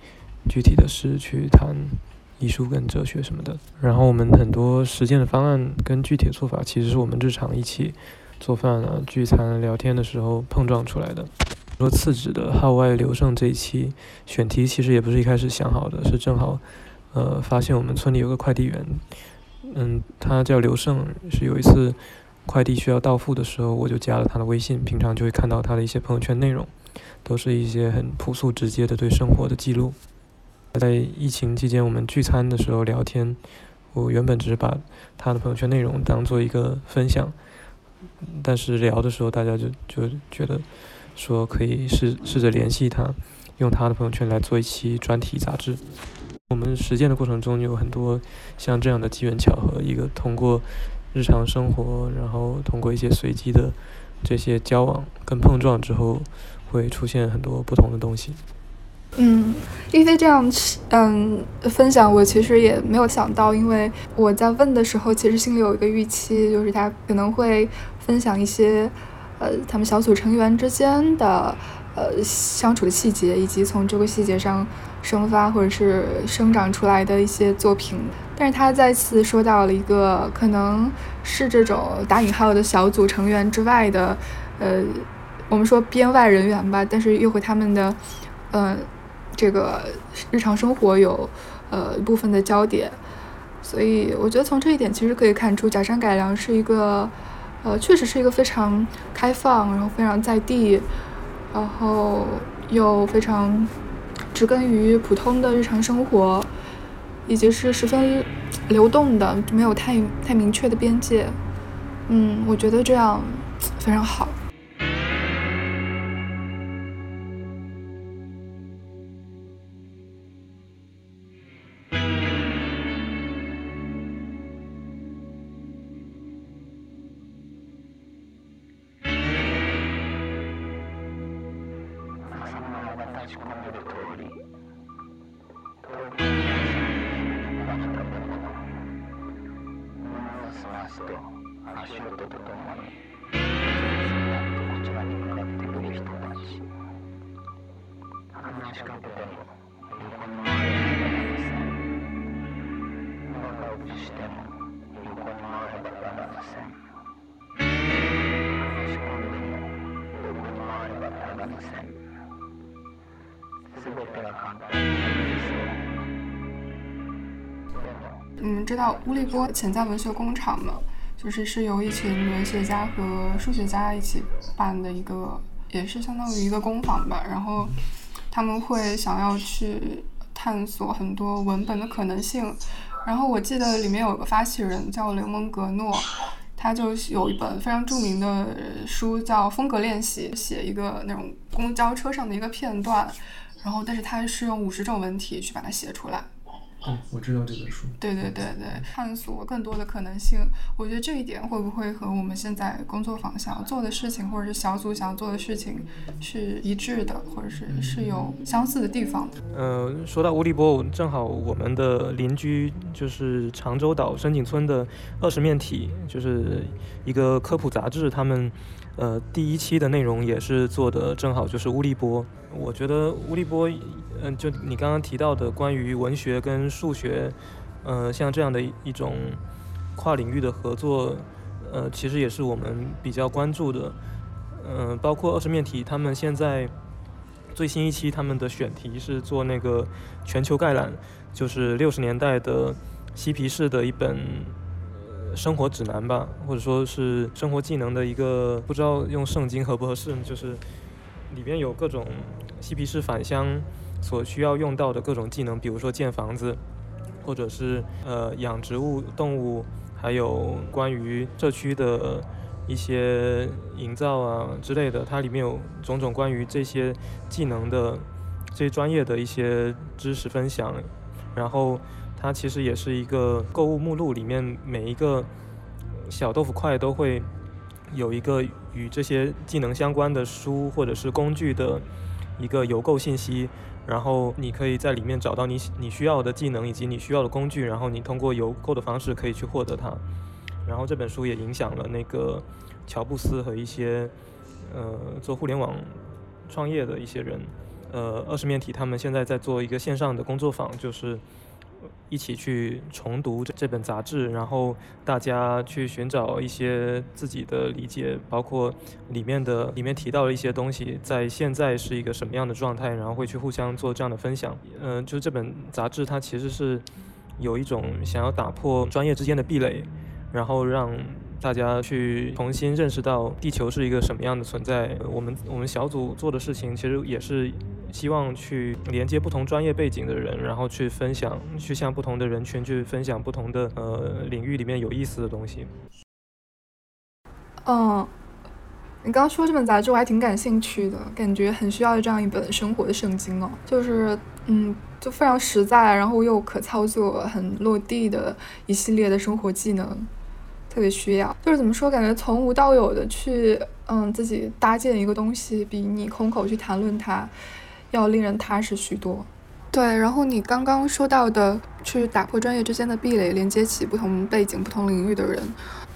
具体的事去谈艺术跟哲学什么的。然后我们很多实践的方案跟具体的做法，其实是我们日常一起做饭啊、聚餐、聊天的时候碰撞出来的。说次指的号外刘胜这一期选题其实也不是一开始想好的，是正好呃发现我们村里有个快递员，嗯，他叫刘胜，是有一次快递需要到付的时候，我就加了他的微信，平常就会看到他的一些朋友圈内容，都是一些很朴素直接的对生活的记录。在疫情期间，我们聚餐的时候聊天，我原本只是把他的朋友圈内容当做一个分享，但是聊的时候，大家就就觉得说可以试试着联系他，用他的朋友圈来做一期专题杂志。我们实践的过程中有很多像这样的机缘巧合，一个通过日常生活，然后通过一些随机的这些交往跟碰撞之后，会出现很多不同的东西。嗯，一飞这样嗯分享，我其实也没有想到，因为我在问的时候，其实心里有一个预期，就是他可能会分享一些呃他们小组成员之间的呃相处的细节，以及从这个细节上生发或者是生长出来的一些作品。但是他再次说到了一个可能是这种打引号的小组成员之外的呃我们说编外人员吧，但是又和他们的呃。这个日常生活有呃一部分的焦点，所以我觉得从这一点其实可以看出，假山改良是一个呃确实是一个非常开放，然后非常在地，然后又非常植根于普通的日常生活，以及是十分流动的，没有太太明确的边界。嗯，我觉得这样非常好。知道乌力波潜在文学工厂吗？就是是由一群文学家和数学家一起办的一个，也是相当于一个工坊吧。然后他们会想要去探索很多文本的可能性。然后我记得里面有个发起人叫雷蒙格诺，他就有一本非常著名的书叫《风格练习》，写一个那种公交车上的一个片段。然后，但是他是用五十种文体去把它写出来。哦，我知道这本书。对对对对，探索更多的可能性。我觉得这一点会不会和我们现在工作坊想要做的事情，或者是小组想要做的事情是一致的，或者是是有相似的地方的？呃，说到乌力波，正好我们的邻居就是长洲岛深井村的二十面体，就是一个科普杂志，他们呃第一期的内容也是做的正好就是乌力波。我觉得乌力波，嗯，就你刚刚提到的关于文学跟数学，呃，像这样的一种跨领域的合作，呃，其实也是我们比较关注的。嗯，包括二十面体，他们现在最新一期他们的选题是做那个全球概览，就是六十年代的嬉皮士的一本生活指南吧，或者说是生活技能的一个，不知道用圣经合不合适，就是里边有各种嬉皮士返乡所需要用到的各种技能，比如说建房子，或者是呃养植物、动物，还有关于社区的一些营造啊之类的，它里面有种种关于这些技能的这些专业的一些知识分享，然后它其实也是一个购物目录，里面每一个小豆腐块都会有一个与这些技能相关的书或者是工具的一个邮购信息，然后你可以在里面找到你你需要的技能以及你需要的工具，然后你通过邮购的方式可以去获得它。然后这本书也影响了那个乔布斯和一些呃做互联网创业的一些人，呃，二十面体他们现在在做一个线上的工作坊，就是一起去重读这这本杂志，然后大家去寻找一些自己的理解，包括里面的里面提到的一些东西，在现在是一个什么样的状态，然后会去互相做这样的分享。嗯、就这本杂志它其实是有一种想要打破专业之间的壁垒，然后让大家去重新认识到地球是一个什么样的存在。我们我们小组做的事情其实也是希望去连接不同专业背景的人，然后去分享，去向不同的人群去分享不同的呃领域里面有意思的东西。嗯，你刚刚说这本杂志我还挺感兴趣的，感觉很需要这样一本生活的圣经哦，就是嗯，就非常实在，然后又可操作、很落地的一系列的生活技能，特别需要。就是怎么说，感觉从无到有的去嗯自己搭建一个东西，比你空口去谈论它要令人踏实许多。对，然后你刚刚说到的去打破专业之间的壁垒，连接起不同背景、不同领域的人，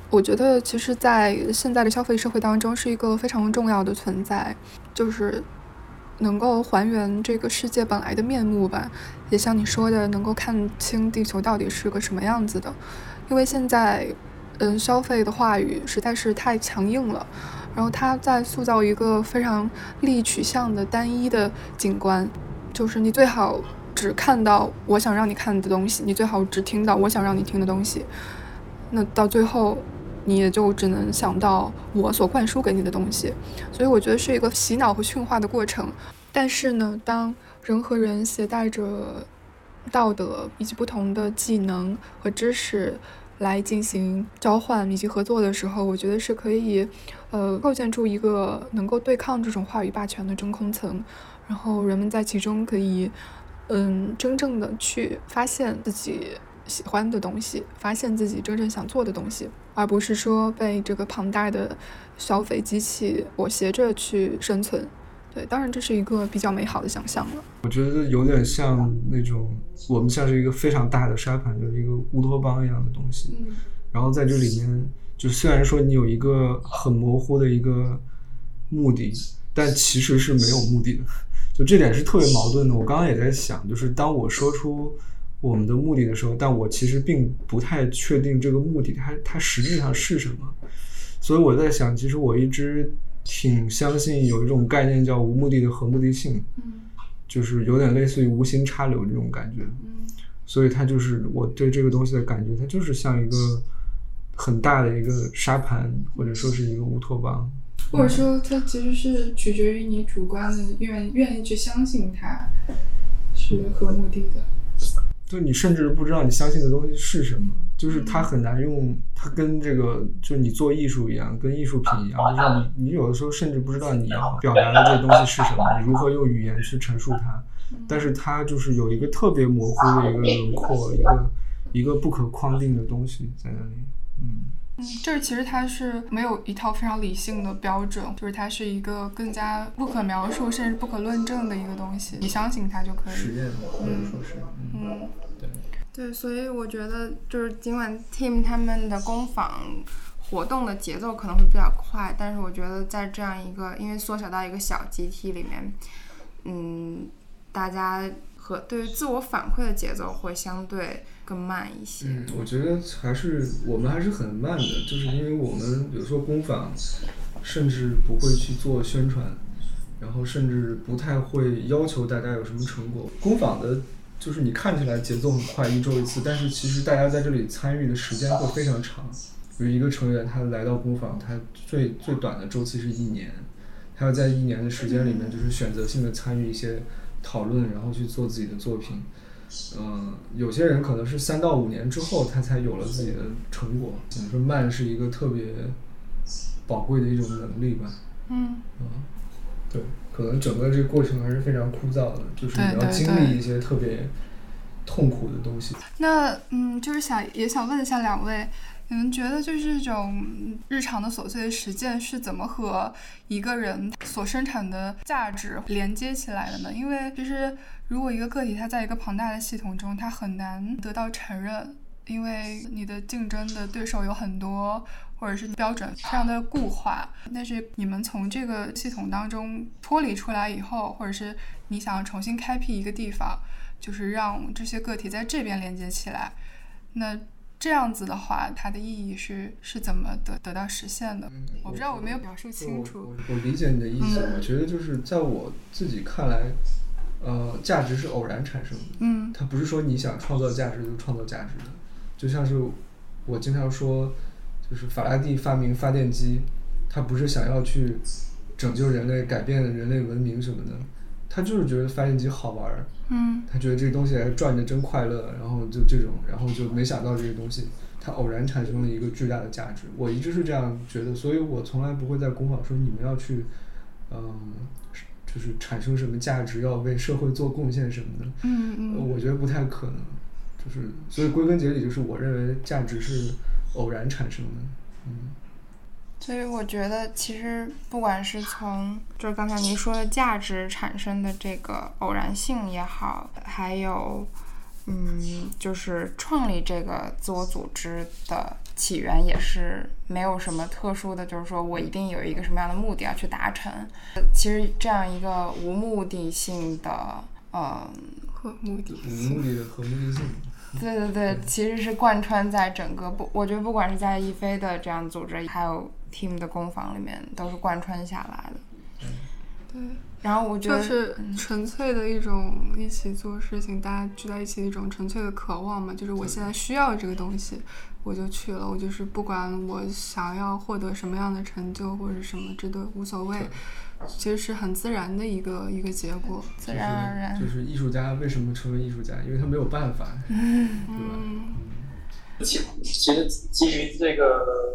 我觉得其实，在现在的消费社会当中，是一个非常重要的存在，就是能够还原这个世界本来的面目吧。也像你说的，能够看清地球到底是个什么样子的。因为现在，嗯，消费的话语实在是太强硬了，然后它在塑造一个非常利益取向的单一的景观，就是你最好只看到我想让你看的东西，你最好只听到我想让你听的东西。那到最后，你也就只能想到我所灌输给你的东西，所以我觉得是一个洗脑和驯化的过程。但是呢，当人和人携带着道德以及不同的技能和知识来进行交换以及合作的时候，我觉得是可以，呃，构建出一个能够对抗这种话语霸权的真空层，然后人们在其中可以，嗯，真正的去发现自己喜欢的东西，发现自己真正想做的东西，而不是说被这个庞大的消费机器裹挟着去生存。对，当然这是一个比较美好的想象了。我觉得有点像那种我们像是一个非常大的沙盘，就是一个乌托邦一样的东西。嗯然后在这里面，就虽然说你有一个很模糊的一个目的，但其实是没有目的的。就这点是特别矛盾的。我刚刚也在想，就是当我说出我们的目的的时候，但我其实并不太确定这个目的它它实质上是什么。所以我在想，其实我一直挺相信有一种概念叫无目的的和目的性，嗯就是有点类似于无心插柳这种感觉。嗯所以它就是我对这个东西的感觉，它就是像一个很大的一个沙盘，或者说是一个乌托邦。或者说，它其实是取决于你主观的愿愿意去相信它是和目的的。就你甚至不知道你相信的东西是什么，就是它很难用，它跟这个就是你做艺术一样，跟艺术品一样，就是你你有的时候甚至不知道你要表达的这个东西是什么，你如何用语言去陈述它，但是它就是有一个特别模糊的一个轮廓，一个一个不可框定的东西在那里，嗯。嗯，这其实它是没有一套非常理性的标准，就是它是一个更加不可描述甚至不可论证的一个东西，你相信它就可以。实验或者说是，嗯，嗯，对。对，所以我觉得就是尽管 Team 他们的工坊活动的节奏可能会比较快，但是我觉得在这样一个因为缩小到一个小集体里面，嗯，大家和对于自我反馈的节奏会相对更慢一些。嗯，我觉得还是我们还是很慢的，就是因为我们比如说工坊，甚至不会去做宣传，然后甚至不太会要求大家有什么成果。工坊的就是你看起来节奏很快，一周一次，但是其实大家在这里参与的时间会非常长。比如一个成员他来到工坊，他最最短的周期是一年，他要在一年的时间里面就是选择性的参与一些讨论，然后去做自己的作品。嗯、有些人可能是三到五年之后他才有了自己的成果。怎么说慢是一个特别宝贵的一种能力吧。嗯对，可能整个这个过程还是非常枯燥的，就是你要经历一些特别痛苦的东西。那嗯，就是想也想问一下两位，你们觉得就是这种日常的琐碎的实践是怎么和一个人所生产的价值连接起来的呢？因为其实如果一个个体他在一个庞大的系统中，他很难得到承认，因为你的竞争的对手有很多，或者是标准非常的固化。但是你们从这个系统当中脱离出来以后，或者是你想要重新开辟一个地方，就是让这些个体在这边连接起来，那这样子的话，它的意义是是怎么得得到实现的？我不知道我没有表述清楚。我理解你的意思，我觉得就是在我自己看来，呃，价值是偶然产生的。嗯它不是说你想创造价值就创造价值的，就像是我经常说，就是法拉第发明发电机，他不是想要去拯救人类、改变人类文明什么的，他就是觉得发电机好玩儿，嗯他觉得这个东西还转着真快乐，然后就这种，然后就没想到这个东西，它偶然产生了一个巨大的价值。我一直是这样觉得，所以我从来不会在工坊说你们要去，嗯，就是产生什么价值，要为社会做贡献什么的。呃嗯嗯我觉得不太可能，就是所以归根结底就是我认为价值是偶然产生的，嗯，所以我觉得，其实不管是从就是刚才您说的价值产生的这个偶然性也好，还有嗯，就是创立这个自我组织的起源也是没有什么特殊的，就是说我一定有一个什么样的目的要去达成。其实这样一个无目的性的，嗯，和目的无目的的和目的性，对对对，其实是贯穿在整个不，我觉得不管是在一飞的这样组织，还有 team 的工坊里面，都是贯穿下来的。对，然后我觉得，就是纯粹的一种一起做事情，大家聚在一起的一种纯粹的渴望嘛。就是我现在需要这个东西，我就去了。我就是不管我想要获得什么样的成就或者什么，这都无所谓。其实是很自然的一个一个结果。自然而然就，是艺术家为什么成为艺术家？因为他没有办法，对吧？嗯其其实基于这个，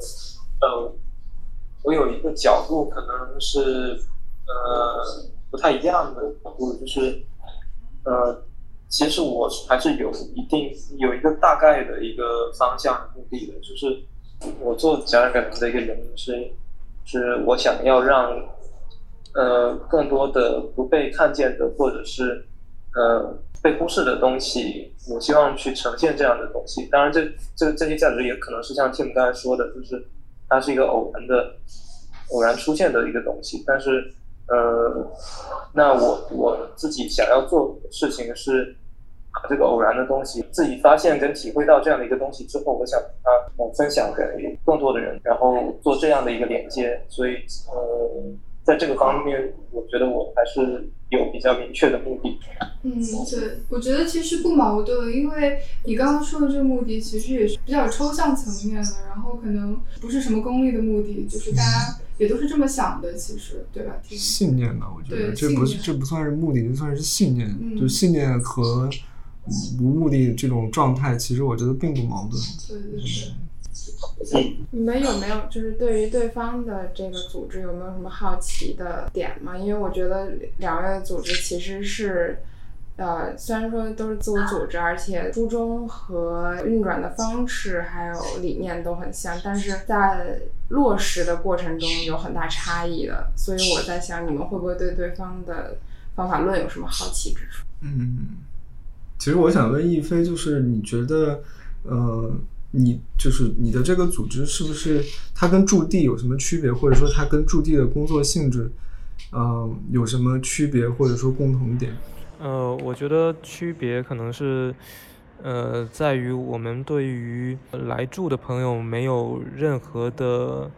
呃，我有一个角度可能是呃不太一样的角度，就是呃，其实我还是有一定有一个大概的一个方向的目的的，就是我做展览改良的一个原因是，是我想要让呃更多的不被看见的或者是呃被忽视的东西，我希望去呈现这样的东西。当然这，这这些价值也可能是像 Tim 刚才说的，就是它是一个偶然的、偶然出现的一个东西。但是，呃，那我我自己想要做的事情是，把这个偶然的东西自己发现跟体会到这样的一个东西之后，我想把它分享给更多的人，然后做这样的一个连接。所以，呃，在这个方面，我觉得我还是有比较明确的目的。嗯，对，我觉得其实不矛盾，因为你刚刚说的这个目的其实也是比较抽象层面的，然后可能不是什么功利的目的，就是大家也都是这么想的，其实对吧？听信念吧，我觉得这不是这不算是目的，这算是信念。嗯就信念和无目的这种状态，其实我觉得并不矛盾。对对对。你们有没有就是对于对方的这个组织有没有什么好奇的点吗？因为我觉得两位的组织其实是。呃，虽然说都是自我组织，而且初衷和运转的方式还有理念都很像，但是在落实的过程中有很大差异的。所以我在想，你们会不会对对方的方法论有什么好奇之处？嗯，其实我想问一飞，就是你觉得，呃，你就是你的这个组织是不是它跟驻地有什么区别，或者说它跟驻地的工作性质，嗯、有什么区别，或者说共同点？呃，我觉得区别可能是，呃，在于我们对于来住的朋友没有任何的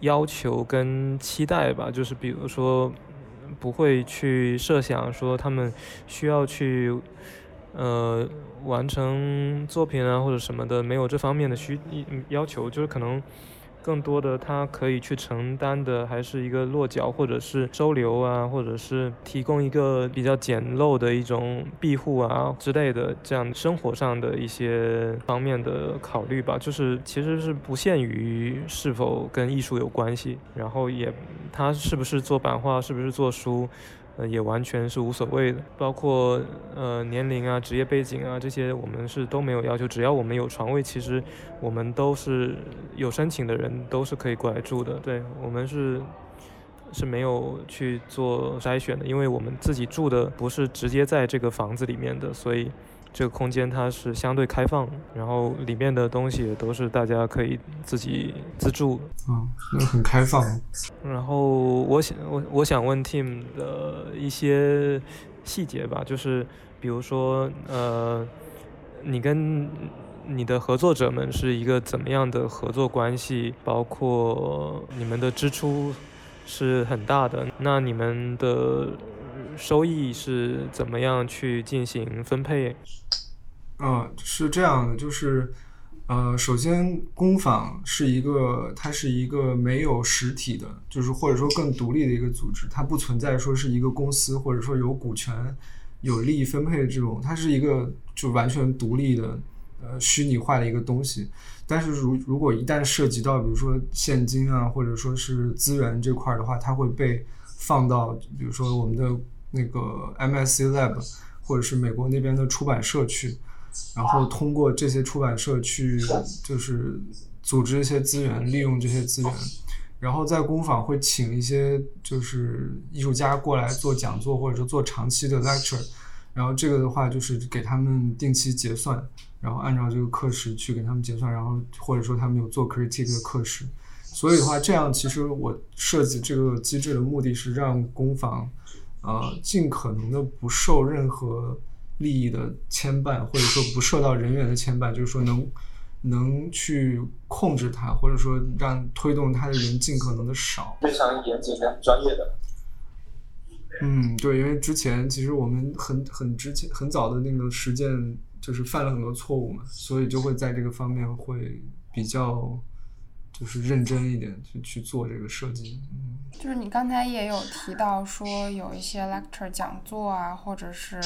要求跟期待吧，就是比如说不会去设想说他们需要去呃完成作品啊或者什么的没有这方面的需要求，就是可能更多的他可以去承担的还是一个落脚或者是收留啊，或者是提供一个比较简陋的一种庇护啊之类的这样生活上的一些方面的考虑吧，就是其实是不限于是否跟艺术有关系，然后也他是不是做版画，是不是做书。呃，也完全是无所谓的，包括呃年龄啊、职业背景啊这些，我们是都没有要求，只要我们有床位，其实我们都是有申请的人都是可以过来住的。对我们是是没有去做筛选的，因为我们自己住的不是直接在这个房子里面的，所以这个空间它是相对开放，然后里面的东西也都是大家可以自己自助。嗯，那很开放。然后我想我我想问 Team 的一些细节吧，就是比如说呃，你跟你的合作者们是一个怎么样的合作关系？包括你们的支出是很大的，那你们的收益是怎么样去进行分配？嗯，是这样的，就是，呃，首先工坊是一个，它是一个没有实体的，就是或者说更独立的一个组织，它不存在说是一个公司，或者说有股权、有利益分配这种，它是一个就完全独立的，呃，虚拟化的一个东西。但是如如果一旦涉及到比如说现金啊，或者说是资源这块的话，它会被放到比如说我们的那个 MSC Lab，或者是美国那边的出版社去。然后通过这些出版社去就是组织一些资源，利用这些资源，然后在工坊会请一些就是艺术家过来做讲座，或者是做长期的 lecture，然后这个的话就是给他们定期结算，然后按照这个课时去给他们结算，然后或者说他们有做 critique 的课时，所以的话这样其实我设计这个机制的目的是让工坊呃尽可能的不受任何。利益的牵绊，或者说不受到人员的牵绊，就是说能能去控制它，或者说让推动它的人尽可能的少。非常严谨很专业的。嗯，对，因为之前其实我们很很之前很早的那个实践就是犯了很多错误嘛，所以就会在这个方面会比较就是认真一点去去做这个设计。嗯。就是你刚才也有提到说有一些 lecture 讲座啊，或者是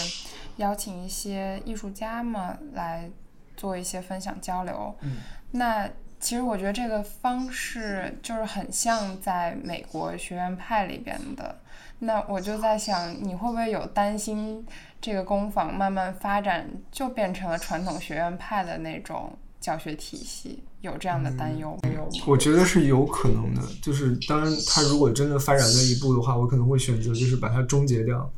邀请一些艺术家们来做一些分享交流。嗯。那其实我觉得这个方式就是很像在美国学院派里边的。那我就在想，你会不会有担心这个工坊慢慢发展就变成了传统学院派的那种教学体系？有这样的担忧没有？我觉得是有可能的，就是当然，它如果真的发展那一步的话，我可能会选择就是把它终结掉。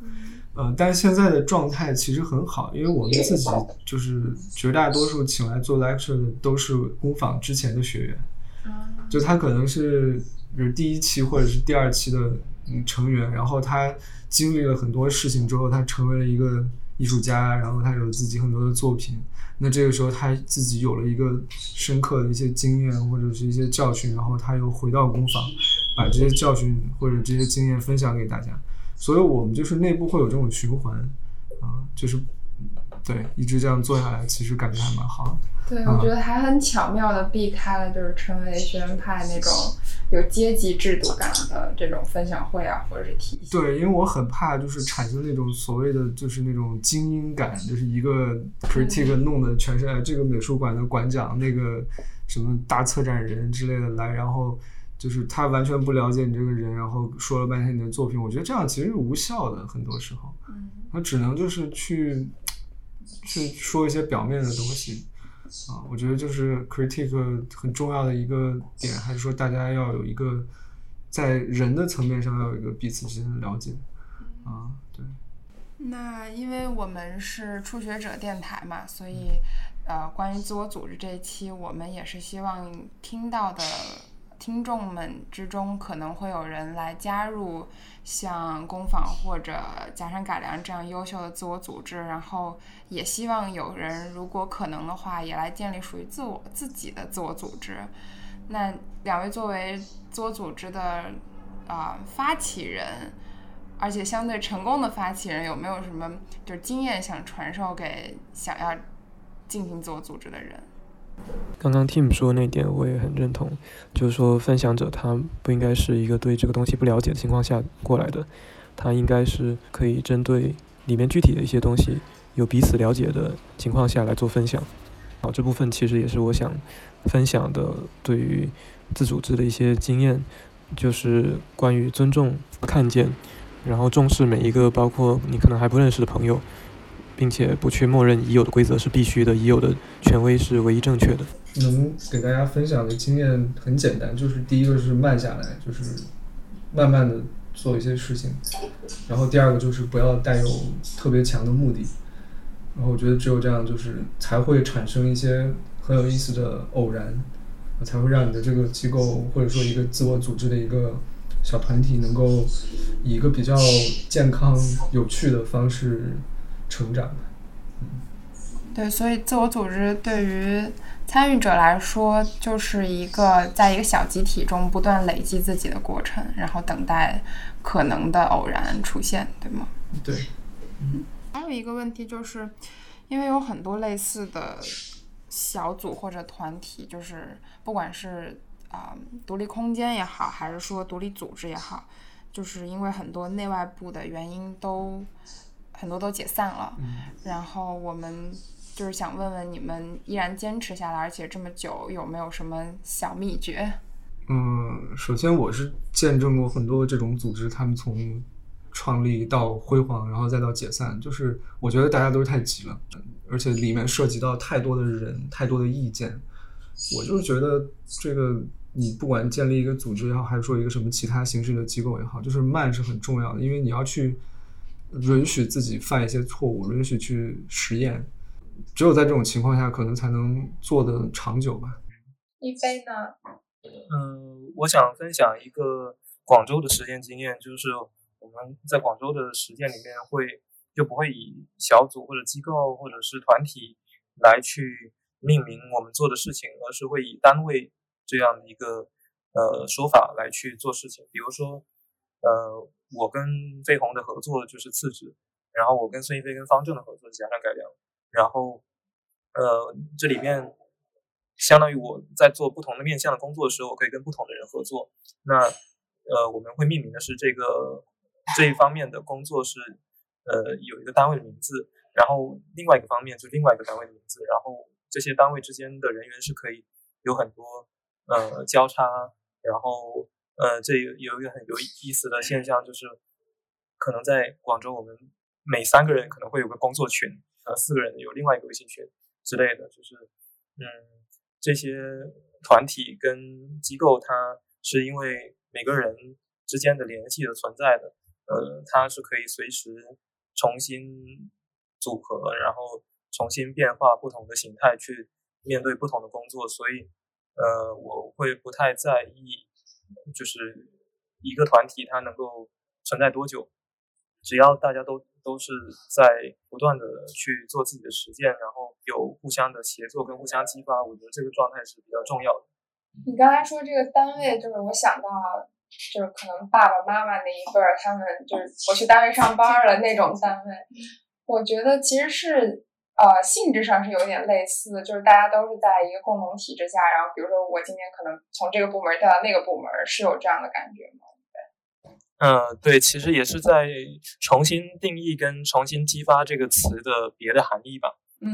呃，但是现在的状态其实很好，因为我们自己就是绝大多数请来做 lecture 的都是工坊之前的学员，就他可能是比如第一期或者是第二期的嗯成员，然后他经历了很多事情之后，他成为了一个艺术家，然后他有自己很多的作品。那这个时候他自己有了一个深刻的一些经验或者是一些教训，然后他又回到工坊，把这些教训或者这些经验分享给大家。所以我们就是内部会有这种循环，啊、就是对一直这样做下来，其实感觉还蛮好的。对，啊我觉得还很巧妙的避开了就是成为学院派那种有阶级制度感的这种分享会啊，或者是体系。对，因为我很怕就是产生那种所谓的就是那种精英感，就是一个 critique 弄的全是哎这个美术馆的馆长，那个什么大策展人之类的来，然后就是他完全不了解你这个人，然后说了半天你的作品，我觉得这样其实是无效的，很多时候，嗯他只能就是去去说一些表面的东西。啊，我觉得就是 critique 很重要的一个点，还是说大家要有一个在人的层面上要有一个彼此之间的了解。啊，对，那因为我们是初学者电台嘛，所以呃，关于自我组织这一期，我们也是希望听到的听众们之中，可能会有人来加入像工坊或者假山改良这样优秀的自我组织，然后也希望有人如果可能的话，也来建立属于自我自己的自我组织。那两位作为自我组织的啊、发起人，而且相对成功的发起人有没有什么就是经验想传授给想要进行自我组织的人？刚刚 Tim 说那点我也很认同，就是说分享者他不应该是一个对这个东西不了解的情况下过来的，他应该是可以针对里面具体的一些东西有彼此了解的情况下来做分享。好，这部分其实也是我想分享的对于自组织的一些经验，就是关于尊重、看见，然后重视每一个包括你可能还不认识的朋友。并且不去默认已有的规则是必须的，已有的权威是唯一正确的。能给大家分享的经验很简单，就是第一个是慢下来，就是慢慢的做一些事情，然后第二个就是不要带有特别强的目的，然后我觉得只有这样，就是才会产生一些很有意思的偶然，才会让你的这个机构或者说一个自我组织的一个小团体能够以一个比较健康、有趣的方式。成长的，嗯对，所以自我组织对于参与者来说，就是一个在一个小集体中不断累积自己的过程，然后等待可能的偶然出现，对吗？对。嗯，还有一个问题就是，因为有很多类似的小组或者团体，就是不管是啊独立空间也好，还是说独立组织也好，就是因为很多内外部的原因都。很多都解散了，然后我们就是想问问你们依然坚持下来，而且这么久有没有什么小秘诀？嗯，首先我是见证过很多这种组织，他们从创立到辉煌，然后再到解散，就是我觉得大家都是太急了，而且里面涉及到太多的人、太多的意见。我就是觉得这个你不管建立一个组织也好，还是说一个什么其他形式的机构也好，就是慢是很重要的，因为你要去。允许自己犯一些错误，允许去实验，只有在这种情况下，可能才能做的长久吧。一飞呢？嗯，我想分享一个广州的实践经验，就是我们在广州的实践里面会就不会以小组或者机构或者是团体来去命名我们做的事情，而是会以单位这样的一个呃说法来去做事情，比如说。呃，我跟飞鸿的合作就是次职，然后我跟孙一飞跟方正的合作是加上改良，然后呃，这里面相当于我在做不同的面向的工作的时候，我可以跟不同的人合作。那呃，我们会命名的是这个这一方面的工作是呃有一个单位的名字，然后另外一个方面就另外一个单位的名字，然后这些单位之间的人员是可以有很多呃交叉，然后。呃，这有有一个很有意思的现象，就是可能在广州，我们每三个人可能会有个工作群，呃，四个人有另外一个微信群之类的。就是，嗯，这些团体跟机构，它是因为每个人之间的联系的存在的，呃，它是可以随时重新组合，然后重新变化不同的形态去面对不同的工作，所以，呃，我会不太在意。就是一个团体，它能够存在多久？只要大家都都是在不断的去做自己的实践，然后有互相的协作跟互相激发，我觉得这个状态是比较重要的。你刚才说这个单位，就是我想到，就是可能爸爸妈妈那一辈儿，他们就是我去单位上班了那种单位，我觉得其实是。呃，性质上是有点类似，就是大家都是在一个共同体制下，然后比如说我今天可能从这个部门调到那个部门，是有这样的感觉吗？对，嗯，对，其实也是在重新定义跟重新激发这个词的别的含义吧。嗯。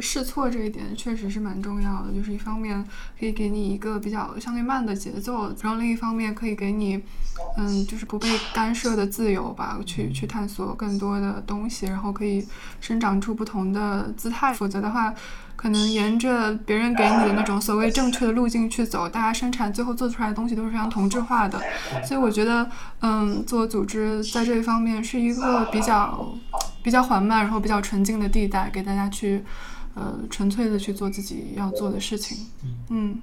试错这一点确实是蛮重要的，就是一方面可以给你一个比较相对慢的节奏，然后另一方面可以给你，嗯，就是不被干涉的自由吧，去去探索更多的东西，然后可以生长出不同的姿态。否则的话，可能沿着别人给你的那种所谓正确的路径去走，大家生产最后做出来的东西都是非常同质化的。所以我觉得，嗯，做组织在这一方面是一个比较比较缓慢，然后比较纯净的地带，给大家去。呃，纯粹的去做自己要做的事情。嗯，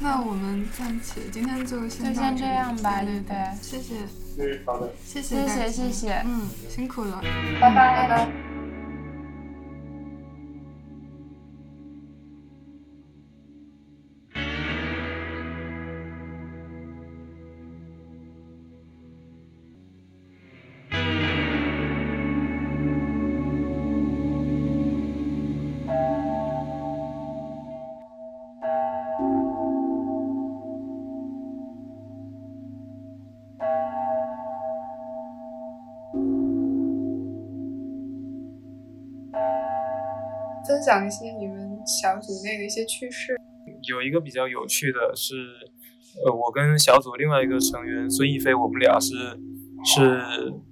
那我们暂且今天就先就先这样吧。对对，谢谢。嗯，好的。谢谢，谢谢，谢谢。嗯，辛苦了。拜拜，拜拜。享一些你们小组内的一些趣事。有一个比较有趣的是，呃，我跟小组另外一个成员孙逸飞，我们俩是是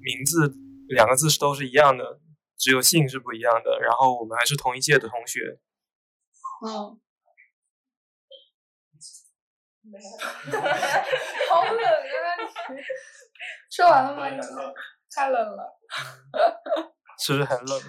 名字两个字是都是一样的，只有姓是不一样的。然后我们还是同一届的同学。嗯。好冷啊！你说完了吗？太冷了。是不是很冷？